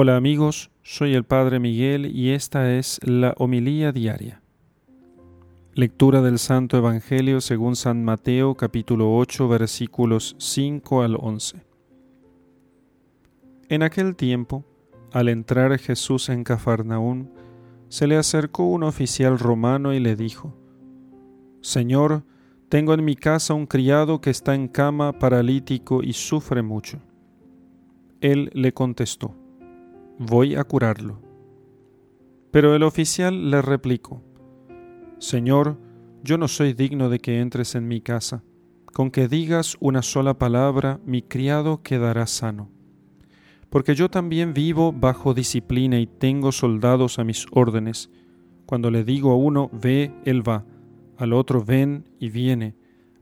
Hola amigos, soy el Padre Miguel y esta es la homilía diaria. Lectura del Santo Evangelio según San Mateo capítulo 8 versículos 5 al 11. En aquel tiempo, al entrar Jesús en Cafarnaún, se le acercó un oficial romano y le dijo, Señor, tengo en mi casa un criado que está en cama paralítico y sufre mucho. Él le contestó, voy a curarlo. Pero el oficial le replicó, Señor, yo no soy digno de que entres en mi casa. Con que digas una sola palabra, mi criado quedará sano. Porque yo también vivo bajo disciplina y tengo soldados a mis órdenes. Cuando le digo a uno, ve, él va, al otro, ven y viene.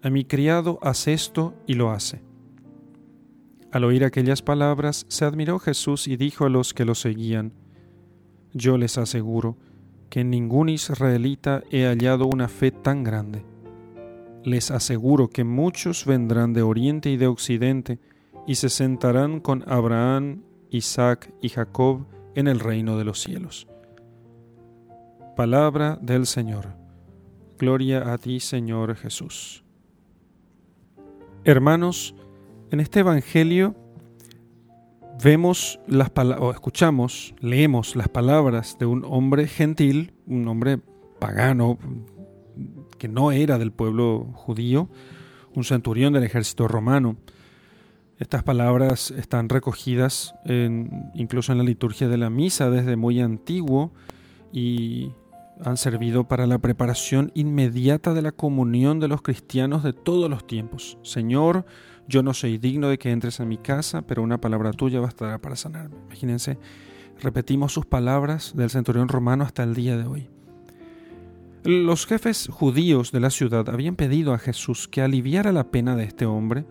A mi criado, haz esto y lo hace. Al oír aquellas palabras, se admiró Jesús y dijo a los que lo seguían, Yo les aseguro que en ningún israelita he hallado una fe tan grande. Les aseguro que muchos vendrán de oriente y de occidente y se sentarán con Abraham, Isaac y Jacob en el reino de los cielos. Palabra del Señor. Gloria a ti, Señor Jesús. Hermanos, en este Evangelio vemos las o escuchamos, leemos las palabras de un hombre gentil, un hombre pagano, que no era del pueblo judío, un centurión del ejército romano. Estas palabras están recogidas incluso en la liturgia de la misa desde muy antiguo y han servido para la preparación inmediata de la comunión de los cristianos de todos los tiempos. Señor, yo no soy digno de que entres en mi casa, pero una palabra tuya bastará para sanarme. Imagínense, repetimos sus palabras del centurión romano hasta el día de hoy. Los jefes judíos de la ciudad habían pedido a Jesús que aliviara la pena de este hombre,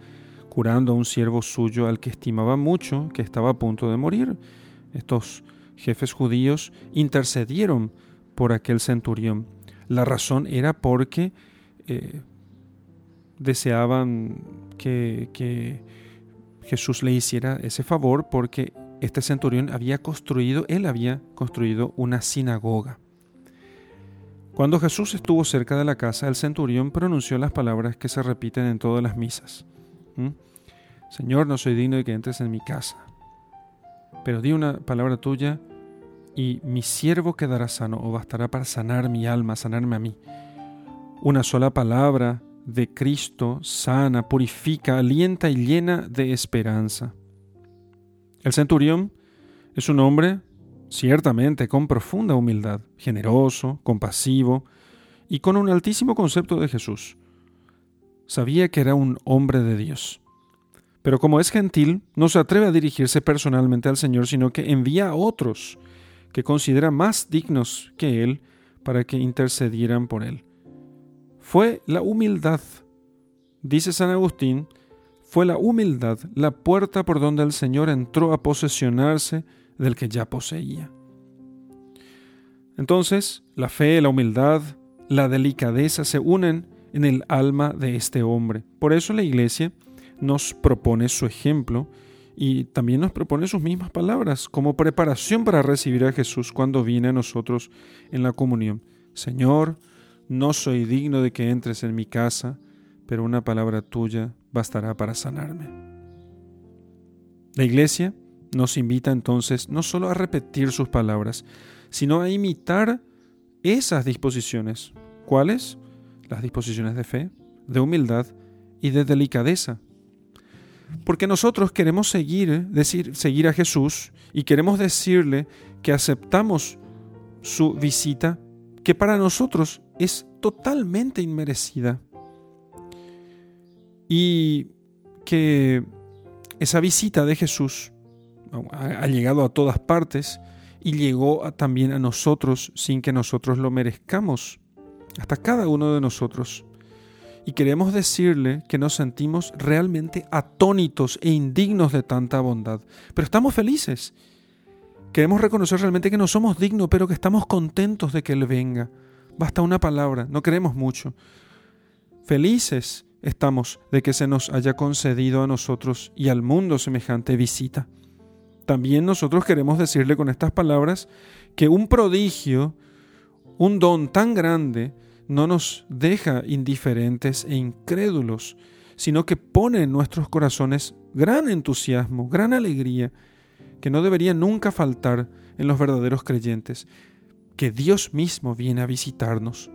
curando a un siervo suyo al que estimaba mucho, que estaba a punto de morir. Estos jefes judíos intercedieron por aquel centurión. La razón era porque eh, deseaban que, Jesús le hiciera ese favor porque este centurión había construido, él había construido una sinagoga. Cuando Jesús estuvo cerca de la casa, el centurión pronunció las palabras que se repiten en todas las misas. Señor, no soy digno de que entres en mi casa, pero di una palabra tuya y mi siervo quedará sano o bastará para sanar mi alma, sanarme a mí. Una sola palabra de Cristo sana, purifica, alienta y llena de esperanza. El centurión es un hombre ciertamente con profunda humildad, generoso, compasivo y con un altísimo concepto de Jesús. Sabía que era un hombre de Dios. Pero como es gentil, no se atreve a dirigirse personalmente al Señor, sino que envía a otros que considera más dignos que Él para que intercedieran por Él. Fue la humildad, dice San Agustín, fue la humildad la puerta por donde el Señor entró a posesionarse del que ya poseía. Entonces, la fe, la humildad, la delicadeza se unen en el alma de este hombre. Por eso la Iglesia nos propone su ejemplo y también nos propone sus mismas palabras como preparación para recibir a Jesús cuando viene a nosotros en la comunión. Señor, no soy digno de que entres en mi casa, pero una palabra tuya bastará para sanarme. La iglesia nos invita entonces no solo a repetir sus palabras, sino a imitar esas disposiciones. ¿Cuáles? Las disposiciones de fe, de humildad y de delicadeza porque nosotros queremos seguir, decir, seguir a Jesús y queremos decirle que aceptamos su visita, que para nosotros es totalmente inmerecida. Y que esa visita de Jesús ha llegado a todas partes y llegó también a nosotros sin que nosotros lo merezcamos, hasta cada uno de nosotros y queremos decirle que nos sentimos realmente atónitos e indignos de tanta bondad. Pero estamos felices. Queremos reconocer realmente que no somos dignos, pero que estamos contentos de que Él venga. Basta una palabra, no queremos mucho. Felices estamos de que se nos haya concedido a nosotros y al mundo semejante visita. también nosotros queremos decirle con estas palabras que un prodigio, un don tan grande, no nos deja indiferentes e incrédulos, sino que pone en nuestros corazones gran entusiasmo, gran alegría, que no debería nunca faltar en los verdaderos creyentes, que Dios mismo viene a visitarnos.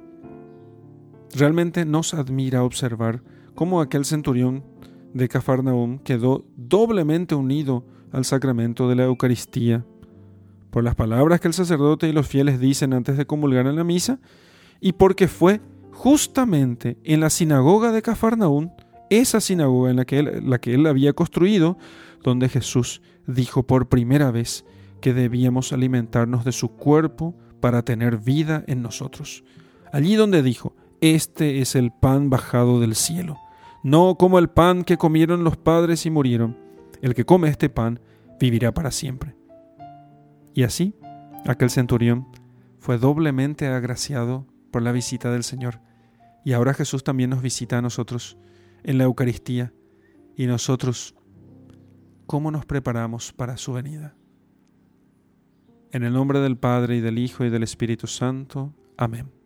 Realmente nos admira observar cómo aquel centurión de Cafarnaum quedó doblemente unido al sacramento de la Eucaristía, por las palabras que el sacerdote y los fieles dicen antes de comulgar en la misa, y porque fue justamente en la sinagoga de Cafarnaún, esa sinagoga en la que, él, la que él había construido, donde Jesús dijo por primera vez que debíamos alimentarnos de su cuerpo para tener vida en nosotros. Allí donde dijo, este es el pan bajado del cielo, no como el pan que comieron los padres y murieron. El que come este pan vivirá para siempre. Y así, aquel centurión fue doblemente agraciado por la visita del Señor. Y ahora Jesús también nos visita a nosotros en la Eucaristía. Y nosotros, ¿cómo nos preparamos para su venida? En el nombre del Padre y del Hijo y del Espíritu Santo. Amén.